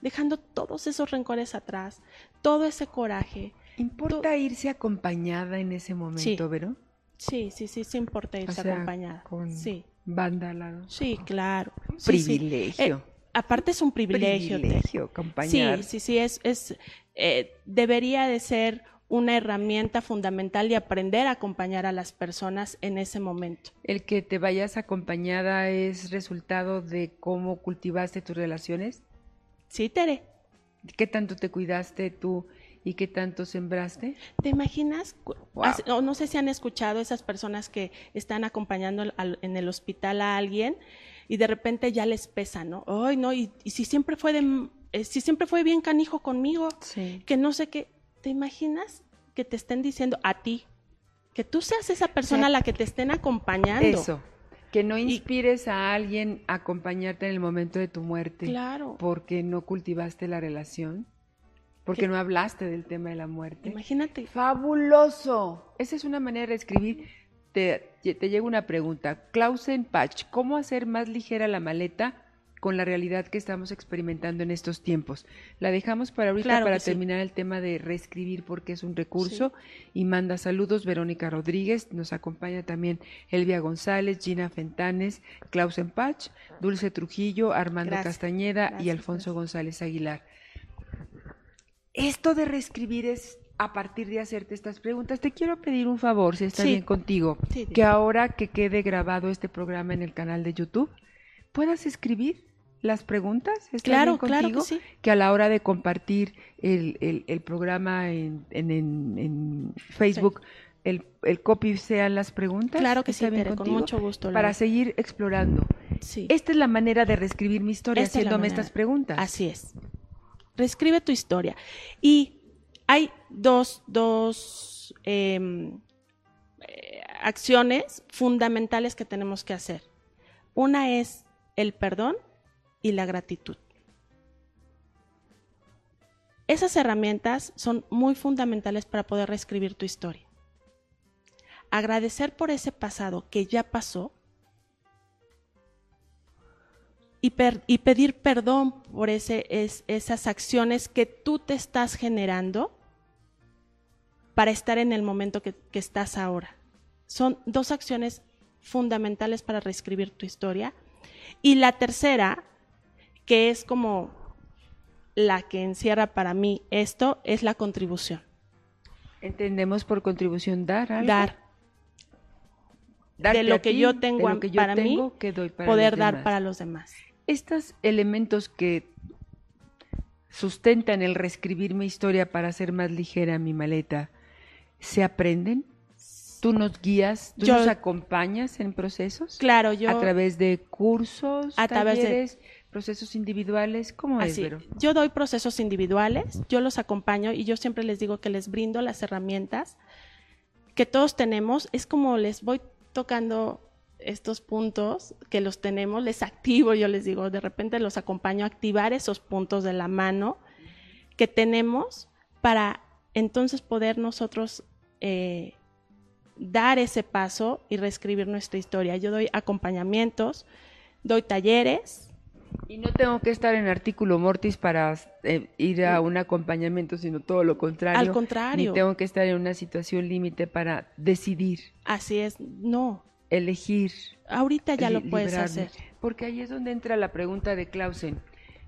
dejando todos esos rencores atrás, todo ese coraje, ¿Importa irse acompañada en ese momento, Sí. Vero? Sí, sí, sí, sí importa irse O sea, acompañada. con Sí, banda al lado. sí, claro. Sí, sí. Privilegio. Eh, aparte es un privilegio. Privilegio acompañar. Sí, sí, sí, es, es eh, debería de ser una herramienta fundamental y aprender a acompañar a las personas en ese momento. El que te vayas acompañada es resultado de cómo cultivaste tus relaciones. ¿Sí, Tere? ¿Qué tanto te cuidaste tú y qué tanto sembraste? ¿Te imaginas? Wow. no sé si han escuchado esas personas que están acompañando en el hospital a alguien y de repente ya les pesa, ¿no? Ay, no, y, y si siempre fue de, eh, si siempre fue bien canijo conmigo, Sí. que no sé qué. ¿Te imaginas que te estén diciendo a ti? Que tú seas esa persona a la que te estén acompañando. Eso. Que no inspires a alguien a acompañarte en el momento de tu muerte. Claro. Porque no cultivaste la relación. Porque ¿Qué? no hablaste del tema de la muerte. Imagínate. Fabuloso. Esa es una manera de escribir. Te, te llega una pregunta. Clausen Patch, ¿cómo hacer más ligera la maleta con la realidad que estamos experimentando en estos tiempos? La dejamos para ahorita Claro para sí. terminar el tema de reescribir porque es un recurso. Y manda saludos Verónica Rodríguez. Nos acompaña también Elvia González, Gina Fentanes, Clausen Patch, Dulce Trujillo, Armando Gracias. Castañeda y Gracias, Alfonso González Aguilar. Esto de reescribir es a partir de hacerte estas preguntas. Te quiero pedir un favor, si está Sí. bien contigo, Sí, que ahora que quede grabado este programa en el canal de YouTube, puedas escribir las preguntas. ¿Está Claro, bien claro que contigo? sí. Que a la hora de compartir el, el- el programa en, en- en- en Facebook, el, el copy sean las preguntas. Claro que ¿Está sí, con contigo? mucho gusto. Para seguir explorando. Sí. Esta es la manera de reescribir mi historia, Esta haciéndome estas preguntas. Así es. Reescribe tu historia. Y hay dos, dos em, eh, acciones fundamentales que tenemos que hacer. Una es el perdón y la gratitud. Esas herramientas son muy fundamentales para poder reescribir tu historia. Agradecer por ese pasado que ya pasó y, pedir perdón por esas acciones que tú te estás generando para estar en el momento que, que estás ahora. Son dos acciones fundamentales para reescribir tu historia. Y la tercera, que es como la que encierra para mí esto, es la contribución. Entendemos por contribución dar algo. Dar, Darte de lo que ti, yo tengo que yo para mí, que doy para poder dar demás. para los demás. Estos elementos que sustentan el reescribir mi historia para hacer más ligera mi maleta, ¿se aprenden? ¿Tú nos guías? ¿Tú Yo- nos acompañas en procesos? Claro, yo... ¿A través de cursos, A través de- procesos individuales? ¿Cómo es, Así, Vero? yo doy procesos individuales, yo los acompaño y yo siempre les digo que les brindo las herramientas que todos tenemos. Es como les voy tocando estos puntos que los tenemos, les activo, yo les digo, de repente los acompaño a activar esos puntos de la mano que tenemos para entonces poder nosotros eh, dar ese paso y reescribir nuestra historia. Yo doy acompañamientos, doy talleres, Y no tengo que estar en artículo mortis para eh, ir a un acompañamiento, sino todo lo contrario. Al contrario. Ni tengo que estar en una situación límite para decidir, así es, no, elegir. ahorita ya lo puedes librarme. hacer. Porque ahí es donde entra la pregunta de Clausen.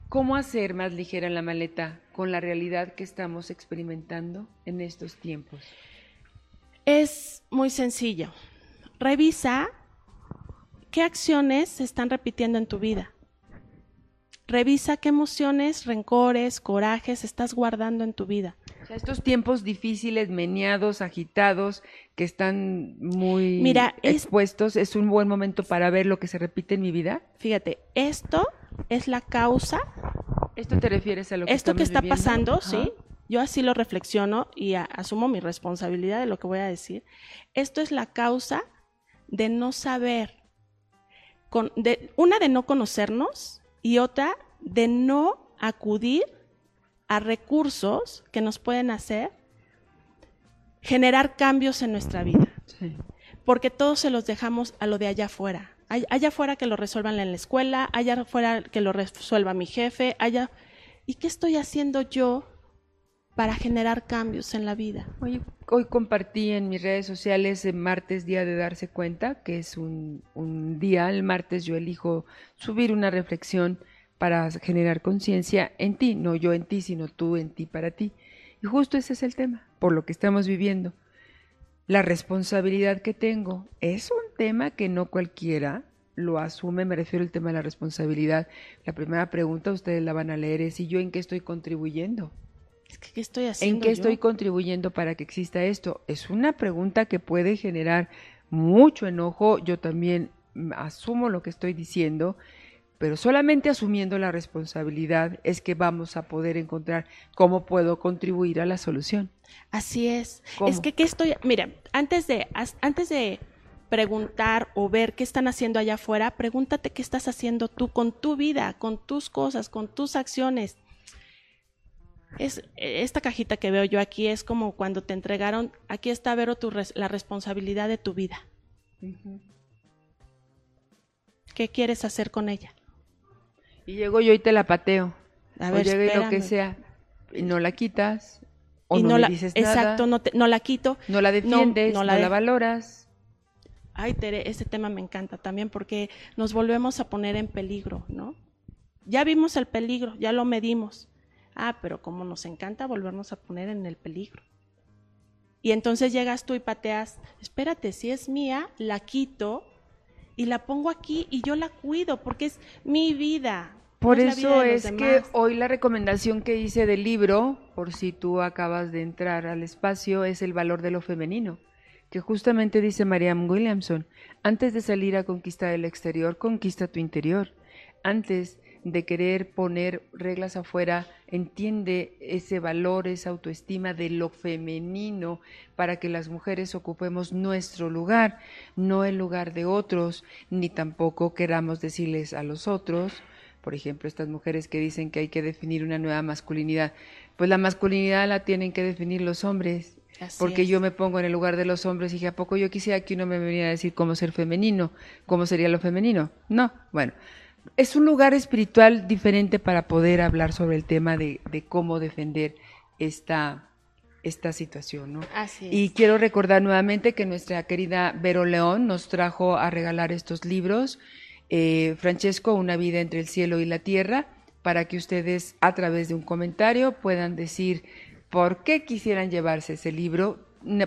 ¿Cómo hacer más ligera la maleta con la realidad que estamos experimentando en estos tiempos? Es muy sencillo. Revisa qué acciones se están repitiendo en tu vida. Revisa qué emociones, rencores, corajes estás guardando en tu vida. Sea, estos tiempos difíciles, meneados, agitados, que están muy Mira, es- expuestos, es un buen momento para ver lo que se repite en mi vida. Fíjate, esto es la causa, ¿Esto te refieres a lo que esto que está viviendo? pasando, Ajá. ¿sí? Yo así lo reflexiono y a- asumo mi responsabilidad de lo que voy a decir. Esto es la causa de no saber, con, de, una de no conocernos y otra de no acudir a recursos que nos pueden hacer generar cambios en nuestra vida Sí. porque todos se los dejamos a lo de allá afuera. Ay- Allá afuera que lo resuelvan en la escuela, allá afuera que lo resuelva mi jefe, allá... ¿Y qué estoy haciendo yo para generar cambios en la vida. Hoy, hoy compartí en mis redes sociales el martes, día de darse cuenta, que es un, un día, el martes yo elijo subir una reflexión para generar conciencia en ti, no yo en ti, sino tú en ti para ti. Y justo ese es el tema, por lo que estamos viviendo. La responsabilidad que tengo es un tema que no cualquiera lo asume, me refiero al tema de la responsabilidad. La primera pregunta ustedes la van a leer es, ¿y yo en qué estoy contribuyendo? ¿qué estoy haciendo? ¿En qué estoy contribuyendo para que exista esto? Es una pregunta que puede generar mucho enojo. Yo también asumo lo que estoy diciendo, pero solamente asumiendo la responsabilidad es que vamos a poder encontrar cómo puedo contribuir a la solución. Así es. Es que qué estoy, mira, antes de antes de preguntar o ver qué están haciendo allá afuera, pregúntate qué estás haciendo tú con tu vida, con tus cosas, con tus acciones es esta cajita que veo yo aquí es como cuando te entregaron, aquí está Vero tu la responsabilidad de tu vida. ¿Qué quieres hacer con ella? Y llego yo y te la pateo. A ver, o llegue lo que sea y no la quitas o no, la, dices exacto, nada. no, no la quito. No la defiendes, no, la, valoras. Ay, Tere, este tema me encanta también porque nos volvemos a poner en peligro, ¿no? Ya vimos el peligro, ya lo medimos Ah, pero como nos encanta volvernos a poner en el peligro. Y entonces llegas tú y pateas, espérate, si es mía, la quito y la pongo aquí y yo la cuido porque es mi vida. Por eso es que hoy la recomendación que hice del libro, por si tú acabas de entrar al espacio, es el valor de lo femenino, que justamente dice Marianne Williamson, antes de salir a conquistar el exterior, conquista tu interior. Antes de querer poner reglas afuera, entiende ese valor, esa autoestima de lo femenino para que las mujeres ocupemos nuestro lugar, no el lugar de otros, ni tampoco queramos decirles a los otros, por ejemplo, estas mujeres que dicen que hay que definir una nueva masculinidad, pues la masculinidad la tienen que definir los hombres. porque yo me pongo en el lugar de los hombres y dije, ¿a poco yo quisiera que uno me viniera a decir cómo ser femenino? ¿Cómo sería lo femenino? No, bueno, es un lugar espiritual diferente para poder hablar sobre el tema de, cómo defender esta, esta situación, ¿no? Así es. Y quiero recordar nuevamente que nuestra querida Vero León nos trajo a regalar estos libros, eh, Francesco, Una vida entre el cielo y la tierra, para que ustedes a través de un comentario puedan decir por qué quisieran llevarse ese libro.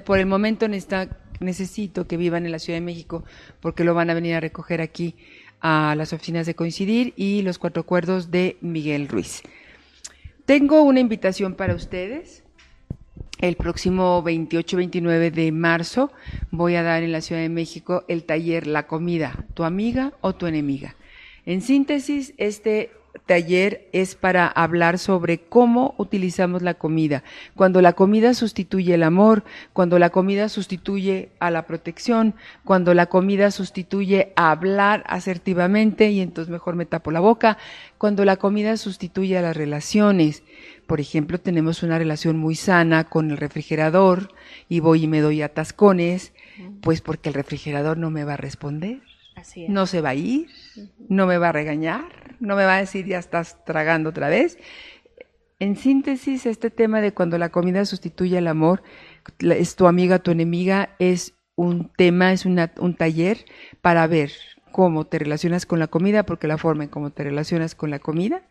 Por el momento necesito que vivan en la Ciudad de México porque lo van a venir a recoger aquí a las oficinas de Coincidir y los cuatro acuerdos de Miguel Ruiz. Tengo una invitación para ustedes. El próximo 28-29 de marzo voy a dar en la Ciudad de México el taller La comida, tu amiga o tu enemiga. En síntesis, este taller es para hablar sobre cómo utilizamos la comida. Cuando la comida sustituye el amor, cuando la comida sustituye a la protección, cuando la comida sustituye a hablar asertivamente y entonces mejor me tapo la boca, cuando la comida sustituye a las relaciones. Por ejemplo, tenemos una relación muy sana con el refrigerador y voy y me doy atascones, pues porque el refrigerador no me va a responder no se va a ir, no me va a regañar, no me va a decir ya estás tragando otra vez. En síntesis, este tema de cuando la comida sustituye al amor, es tu amiga, tu enemiga, es un tema, es un taller para ver cómo te relacionas con la comida, porque la forma en cómo te relacionas con la comida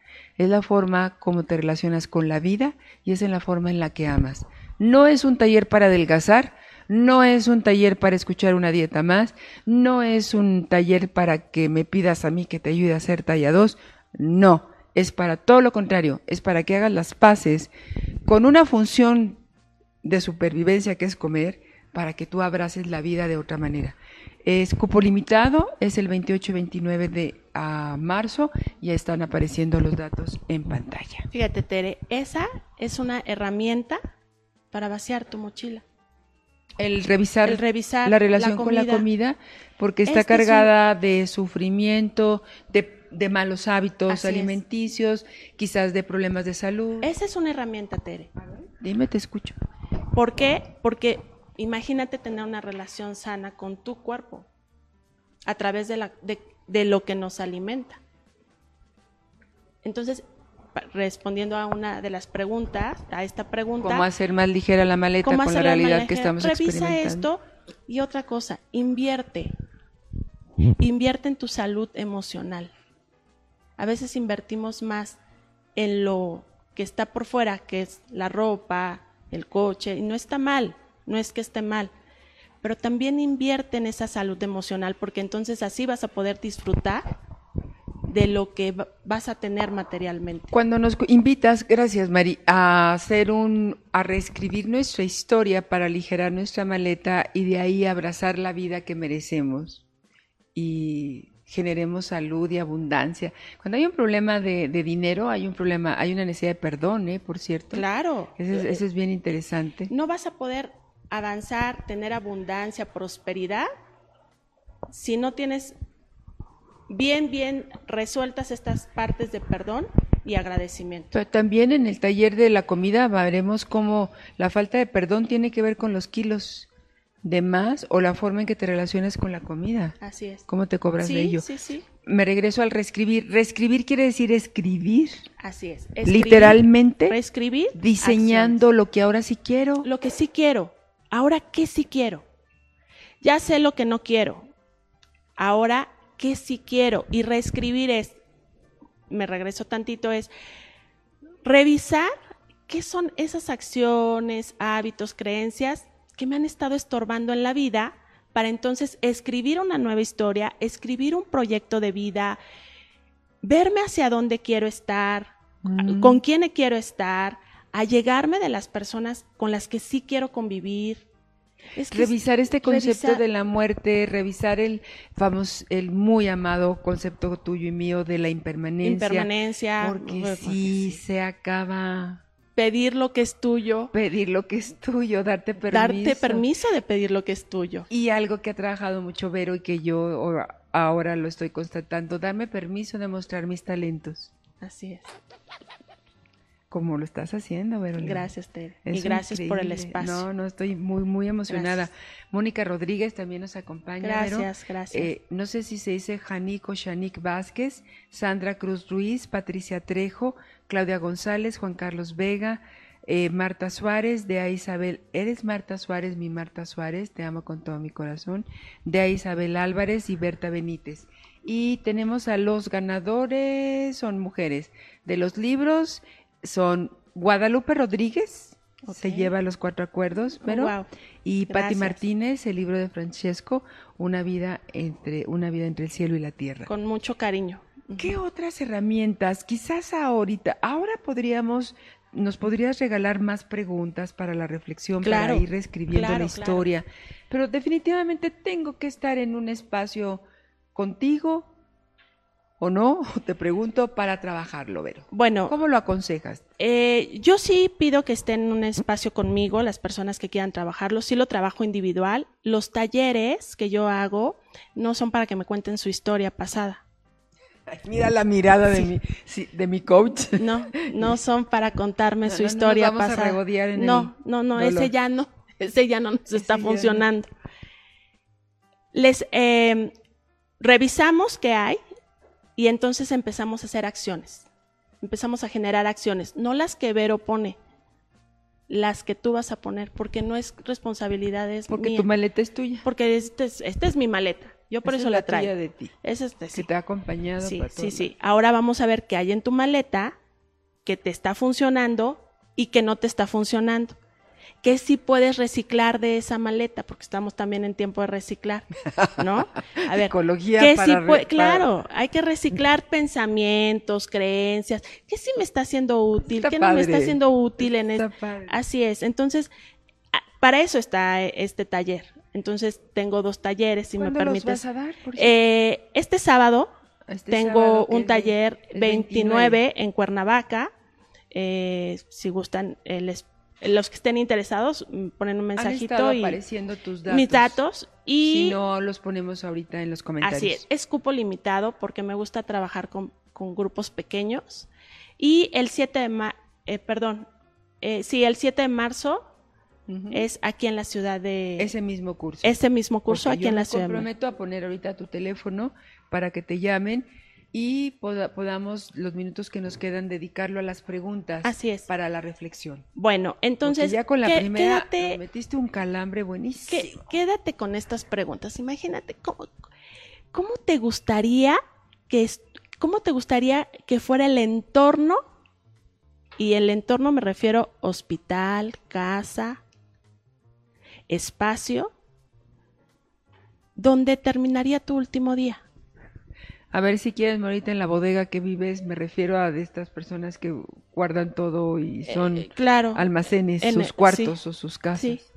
es la forma como te relacionas con la vida y es en la forma en la que amas. No es un taller para adelgazar, no es un taller para escuchar una dieta más, no es un taller para que me pidas a mí que te ayude a hacer talla 2, no, es para todo lo contrario, es para que hagas las paces con una función de supervivencia que es comer, para que tú abraces la vida de otra manera. Es cupo limitado, es el 28-29 de a marzo, ya están apareciendo los datos en pantalla. Fíjate, Tere, esa es una herramienta para vaciar tu mochila el revisar, la relación con la comida, porque está cargada de sufrimiento, de, malos hábitos alimenticios, quizás de problemas de salud. Esa es una herramienta, Tere. Dime, te escucho. ¿Por qué? Porque imagínate tener una relación sana con tu cuerpo a través de, la, de lo que nos alimenta. Entonces, respondiendo a una de las preguntas, a esta pregunta. ¿Cómo hacer más ligera la maleta con la realidad que estamos Revisa experimentando? esto y otra cosa, invierte. Invierte en tu salud emocional. A veces invertimos más en lo que está por fuera, que es la ropa, el coche, y no está mal, no es que esté mal, pero también invierte en esa salud emocional, porque entonces así vas a poder disfrutar de lo que vas a tener materialmente. Cuando nos invitas, gracias Mari, a hacer un, a reescribir nuestra historia para aligerar nuestra maleta y de ahí abrazar la vida que merecemos y generemos salud y abundancia. Cuando hay un problema de, dinero, hay un problema, hay una necesidad de perdón, ¿eh? por cierto. Claro. Eso es, eso es bien interesante. No vas a poder avanzar, tener abundancia, prosperidad, si no tienes bien, bien resueltas estas partes de perdón y agradecimiento. también en el taller de la comida veremos cómo la falta de perdón tiene que ver con los kilos de más o la forma en que te relacionas con la comida. Así es. ¿Cómo te cobras de ello? Sí, sí. Me regreso al reescribir. Reescribir quiere decir escribir. Así es. Literalmente. Reescribir. Diseñando lo que ahora sí quiero. Lo que sí quiero. Ahora, ¿qué sí quiero? Ya sé lo que no quiero. Ahora, qué sí quiero. Y reescribir es, me regreso tantito, es revisar qué son esas acciones, hábitos, creencias que me han estado estorbando en la vida para entonces escribir una nueva historia, escribir un proyecto de vida, verme hacia dónde quiero estar, mm. con quién quiero estar, allegarme de las personas con las que sí quiero convivir, revisar este concepto de la muerte, revisar el famoso, el muy amado concepto tuyo y mío de la impermanencia. Impermanencia. Porque si se acaba. Pedir lo que es tuyo. Pedir lo que es tuyo, darte permiso. Darte permiso de pedir lo que es tuyo. Y algo que ha trabajado mucho Vero y que yo ahora lo estoy constatando, darme permiso de mostrar mis talentos. Así es como lo estás haciendo, Verónica. Gracias, Ted. y gracias por el espacio. No, no, estoy muy, muy emocionada. Mónica Rodríguez también nos acompaña. Gracias, gracias. Eh, no sé si se dice Janik o Shanik Vázquez, Sandra Cruz Ruiz, Patricia Trejo, Claudia González, Juan Carlos Vega, eh, Marta Suárez, de a Isabel, eres Marta Suárez, mi Marta Suárez, te amo con todo mi corazón, de a Isabel Álvarez y Berta Benítez. Y tenemos a los ganadores, son mujeres, de los libros son Guadalupe Rodríguez, se lleva los cuatro acuerdos, oh, pero y Patti Martínez, el libro de Francesco, una vida entre una vida entre el cielo y la tierra. Con mucho cariño. ¿Qué otras herramientas? Quizás ahorita, ahora podríamos nos podrías regalar más preguntas para la reflexión, para ir reescribiendo la historia, pero definitivamente tengo que estar en un espacio contigo, o no? Te pregunto para trabajarlo, Vero. Bueno. ¿Cómo lo aconsejas? Eh, yo sí pido que estén en un espacio conmigo, las personas que quieran trabajarlo. Sí lo trabajo individual. Los talleres que yo hago no son para que me cuenten su historia pasada. mira la mirada de, mi, de mi coach. No, no son para contarme su historia pasada. no, no, no, ese ya no, ese ya no nos está funcionando. Les eh, revisamos qué hay, y entonces empezamos a hacer acciones. Empezamos a generar acciones, no las que Vero pone, las que tú vas a poner, porque no es responsabilidad, es Porque tu maleta es tuya. Porque esta es, esta es mi maleta. Yo por eso la, traigo. de ti. Es este, sí. Que te ha acompañado. Sí, sí, sí. Ahora vamos a ver qué hay en tu maleta que te está funcionando y que no te está funcionando. ¿Qué sí puedes reciclar de esa maleta? Porque estamos también en tiempo de reciclar, ¿no? A ver, Ecología ¿qué sí claro, hay que reciclar pensamientos, creencias, ¿qué sí me está haciendo útil? ¿Qué no me está haciendo útil en esto? Así es. Entonces, para eso está este taller. Entonces, tengo dos talleres, si me permites. Los vas a dar, eh, este sábado este tengo un taller 29, en Cuernavaca. Eh, si gustan, eh, les los que estén interesados mm, ponen un mensajito y apareciendo tus datos. mis datos y si no los ponemos ahorita en los comentarios. Así es, es cupo limitado porque me gusta trabajar con, grupos pequeños y el 7 de ma eh, perdón, eh, sí, el 7 de marzo es aquí en la ciudad de ese mismo curso. Ese mismo curso aquí en la ciudad. Me comprometo a poner ahorita tu teléfono para que te llamen y podamos los minutos que nos quedan dedicarlo a las preguntas Así es. para la reflexión. Bueno, entonces ya con la primera metiste un calambre buenísimo. quédate con estas preguntas. Imagínate cómo, cómo te gustaría que cómo te gustaría que fuera el entorno y el entorno me refiero hospital, casa, espacio donde terminaría tu último día. A ver si quieres, ahorita en la bodega que vives, me refiero a de estas personas que guardan todo y eh, son almacenes, sus cuartos o sus casas.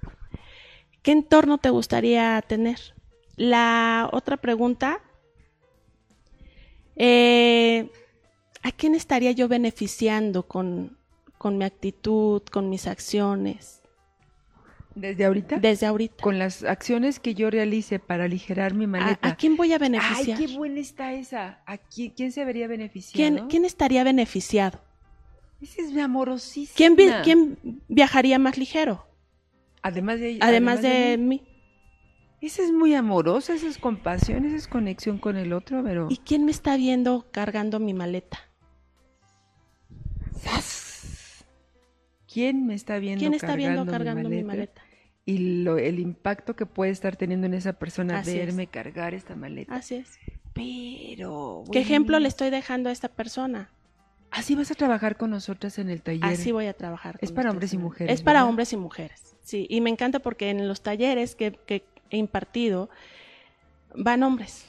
¿Qué entorno te gustaría tener? La otra pregunta, eh, ¿a quién estaría yo beneficiando con, con mi actitud, con mis acciones? ¿Desde ahorita? Desde ahorita. Con las acciones que yo realice para aligerar mi maleta. ¿A, quién voy a beneficiar? Ay, qué buena está esa. ¿A quién, se vería beneficiado? ¿Quién, estaría beneficiado? Ese es mi amorosísima. ¿Quién, ¿Quién, viajaría más ligero? Además de Además, de, mí. Esa es muy amorosa, esa es compasión, esa es conexión con el otro, pero... ¿Y quién me está viendo cargando mi maleta? ¿Quién me está viendo, ¿Quién está viendo cargando mi maleta? Y lo, el impacto que puede estar teniendo en esa persona verme cargar esta maleta. Así es. Pero... ¿Qué ejemplo le estoy dejando a esta persona? Así vas a trabajar con nosotras en el taller. Así voy a trabajar. es para hombres y mujeres. Es para hombres y mujeres, sí. Y me encanta porque en los talleres que, he impartido van hombres.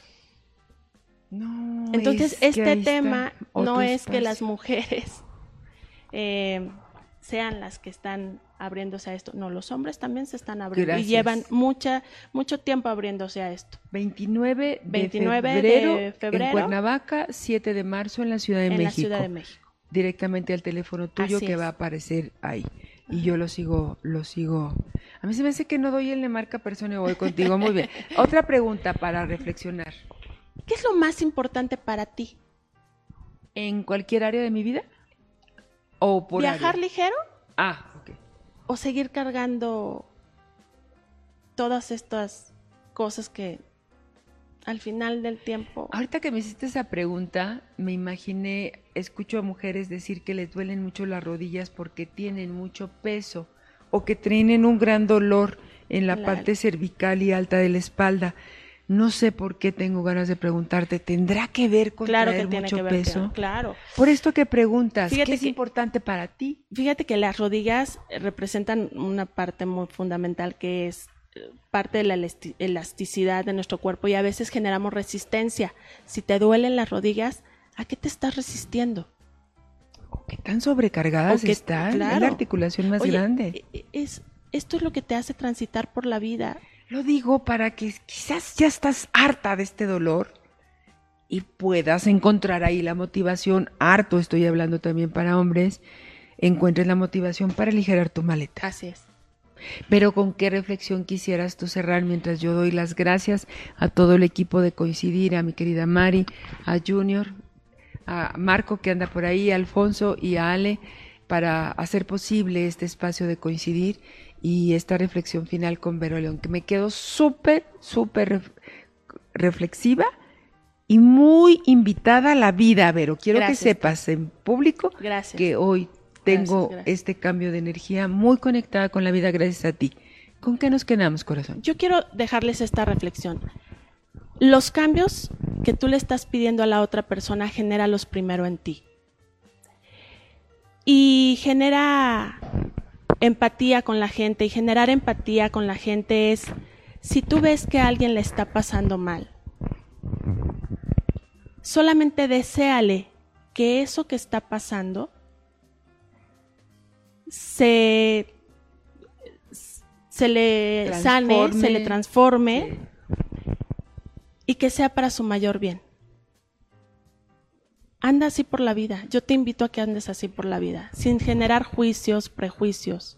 No. Entonces, este tema no es que las mujeres eh, sean las que están abriéndose a esto. No, los hombres también se están abriendo y llevan mucha, mucho tiempo abriéndose a esto. 29, 29 de, febrero, en Cuernavaca, 7 de marzo en la Ciudad de en México. La Ciudad de México. Directamente al teléfono tuyo que va a aparecer ahí. Y yo lo sigo, lo sigo. A mí se me hace que no doy el de marca persona y voy contigo. Muy bien. Otra pregunta para reflexionar. ¿Qué es lo más importante para ti? ¿En cualquier área de mi vida? ¿O por ¿Viajar ligero? Ah, o seguir cargando todas estas cosas que al final del tiempo. Ahorita que me hiciste esa pregunta, me imaginé, escucho a mujeres decir que les duelen mucho las rodillas porque tienen mucho peso o que tienen un gran dolor en la parte cervical y alta de la espalda. No sé por qué tengo ganas de preguntarte, ¿tendrá que ver con claro traer que mucho que ver, peso? Claro. Por esto que preguntas, ¿qué es importante para ti? Fíjate que las rodillas representan una parte muy fundamental que es eh, parte de la elasticidad de nuestro cuerpo y a veces generamos resistencia. Si te duelen las rodillas, ¿a qué te estás resistiendo? ¿Qué tan sobrecargadas están? Es la articulación más grande. E, e, es, esto es lo que te hace transitar por la vida lo digo para que quizás ya estás harta de este dolor y puedas encontrar ahí la motivación, harto estoy hablando también para hombres, encuentres la motivación para aligerar tu maleta. Así es. Pero con qué reflexión quisieras tú cerrar mientras yo doy las gracias a todo el equipo de Coincidir, a mi querida Mari, a Junior, a Marco que anda por ahí, a Alfonso y a Ale para hacer posible este espacio de Coincidir y esta reflexión final con Vero León, que me quedo súper, súper reflexiva y muy invitada a la vida, Vero. Quiero que sepas en público que hoy tengo este cambio de energía muy conectada con la vida gracias a ti. ¿Con qué nos quedamos, corazón? Yo quiero dejarles esta reflexión. Los cambios que tú le estás pidiendo a la otra persona, genera los primero en ti. Y genera empatía con la gente y generar empatía con la gente es si tú ves que a alguien le está pasando mal, solamente deséale que eso que está pasando se, se le sane, se le transforme y que sea para su mayor bien. Anda así por la vida. Yo te invito a que andes así por la vida, sin generar juicios, prejuicios.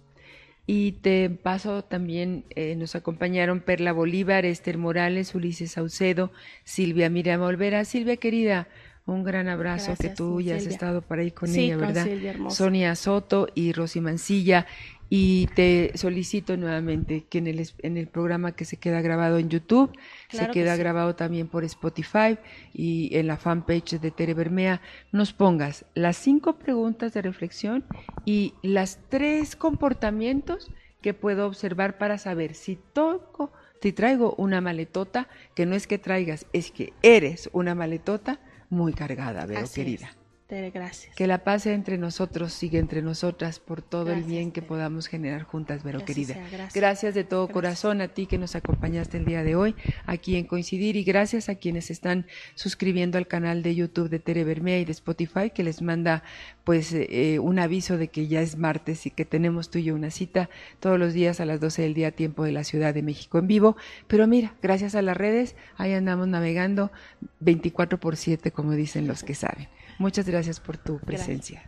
Y te paso también, eh, nos acompañaron Perla Bolívar, Esther Morales, Ulises Saucedo, Silvia Miriam Olvera. Silvia querida, un gran abrazo que tú ya has estado por ahí con ella, ¿verdad? Sonia Soto y Rosy Mancilla. Y te solicito nuevamente que en el, en el programa que se queda grabado en YouTube, se queda grabado también por Spotify y en la fanpage de Tere Bermea, nos pongas las cinco preguntas de reflexión y las tres comportamientos que puedo observar para saber si toco, si traigo una maletota, que no es que traigas, es que eres una maletota muy cargada, veo querida gracias. Que la paz entre nosotros, sigue entre nosotras por todo el bien que podamos generar juntas, Vero querida. gracias. de todo corazón a ti que nos acompañaste el día de hoy aquí en Coincidir y gracias a quienes están suscribiendo al canal de YouTube de Tere Bermea y de Spotify que les manda pues eh, un aviso de que ya es martes y que tenemos tú y yo una cita todos los días a las 12 del día tiempo de la Ciudad de México en vivo. Pero mira, gracias a las redes, ahí andamos navegando 24 por 7 como dicen los que saben. Muchas gracias por tu presencia.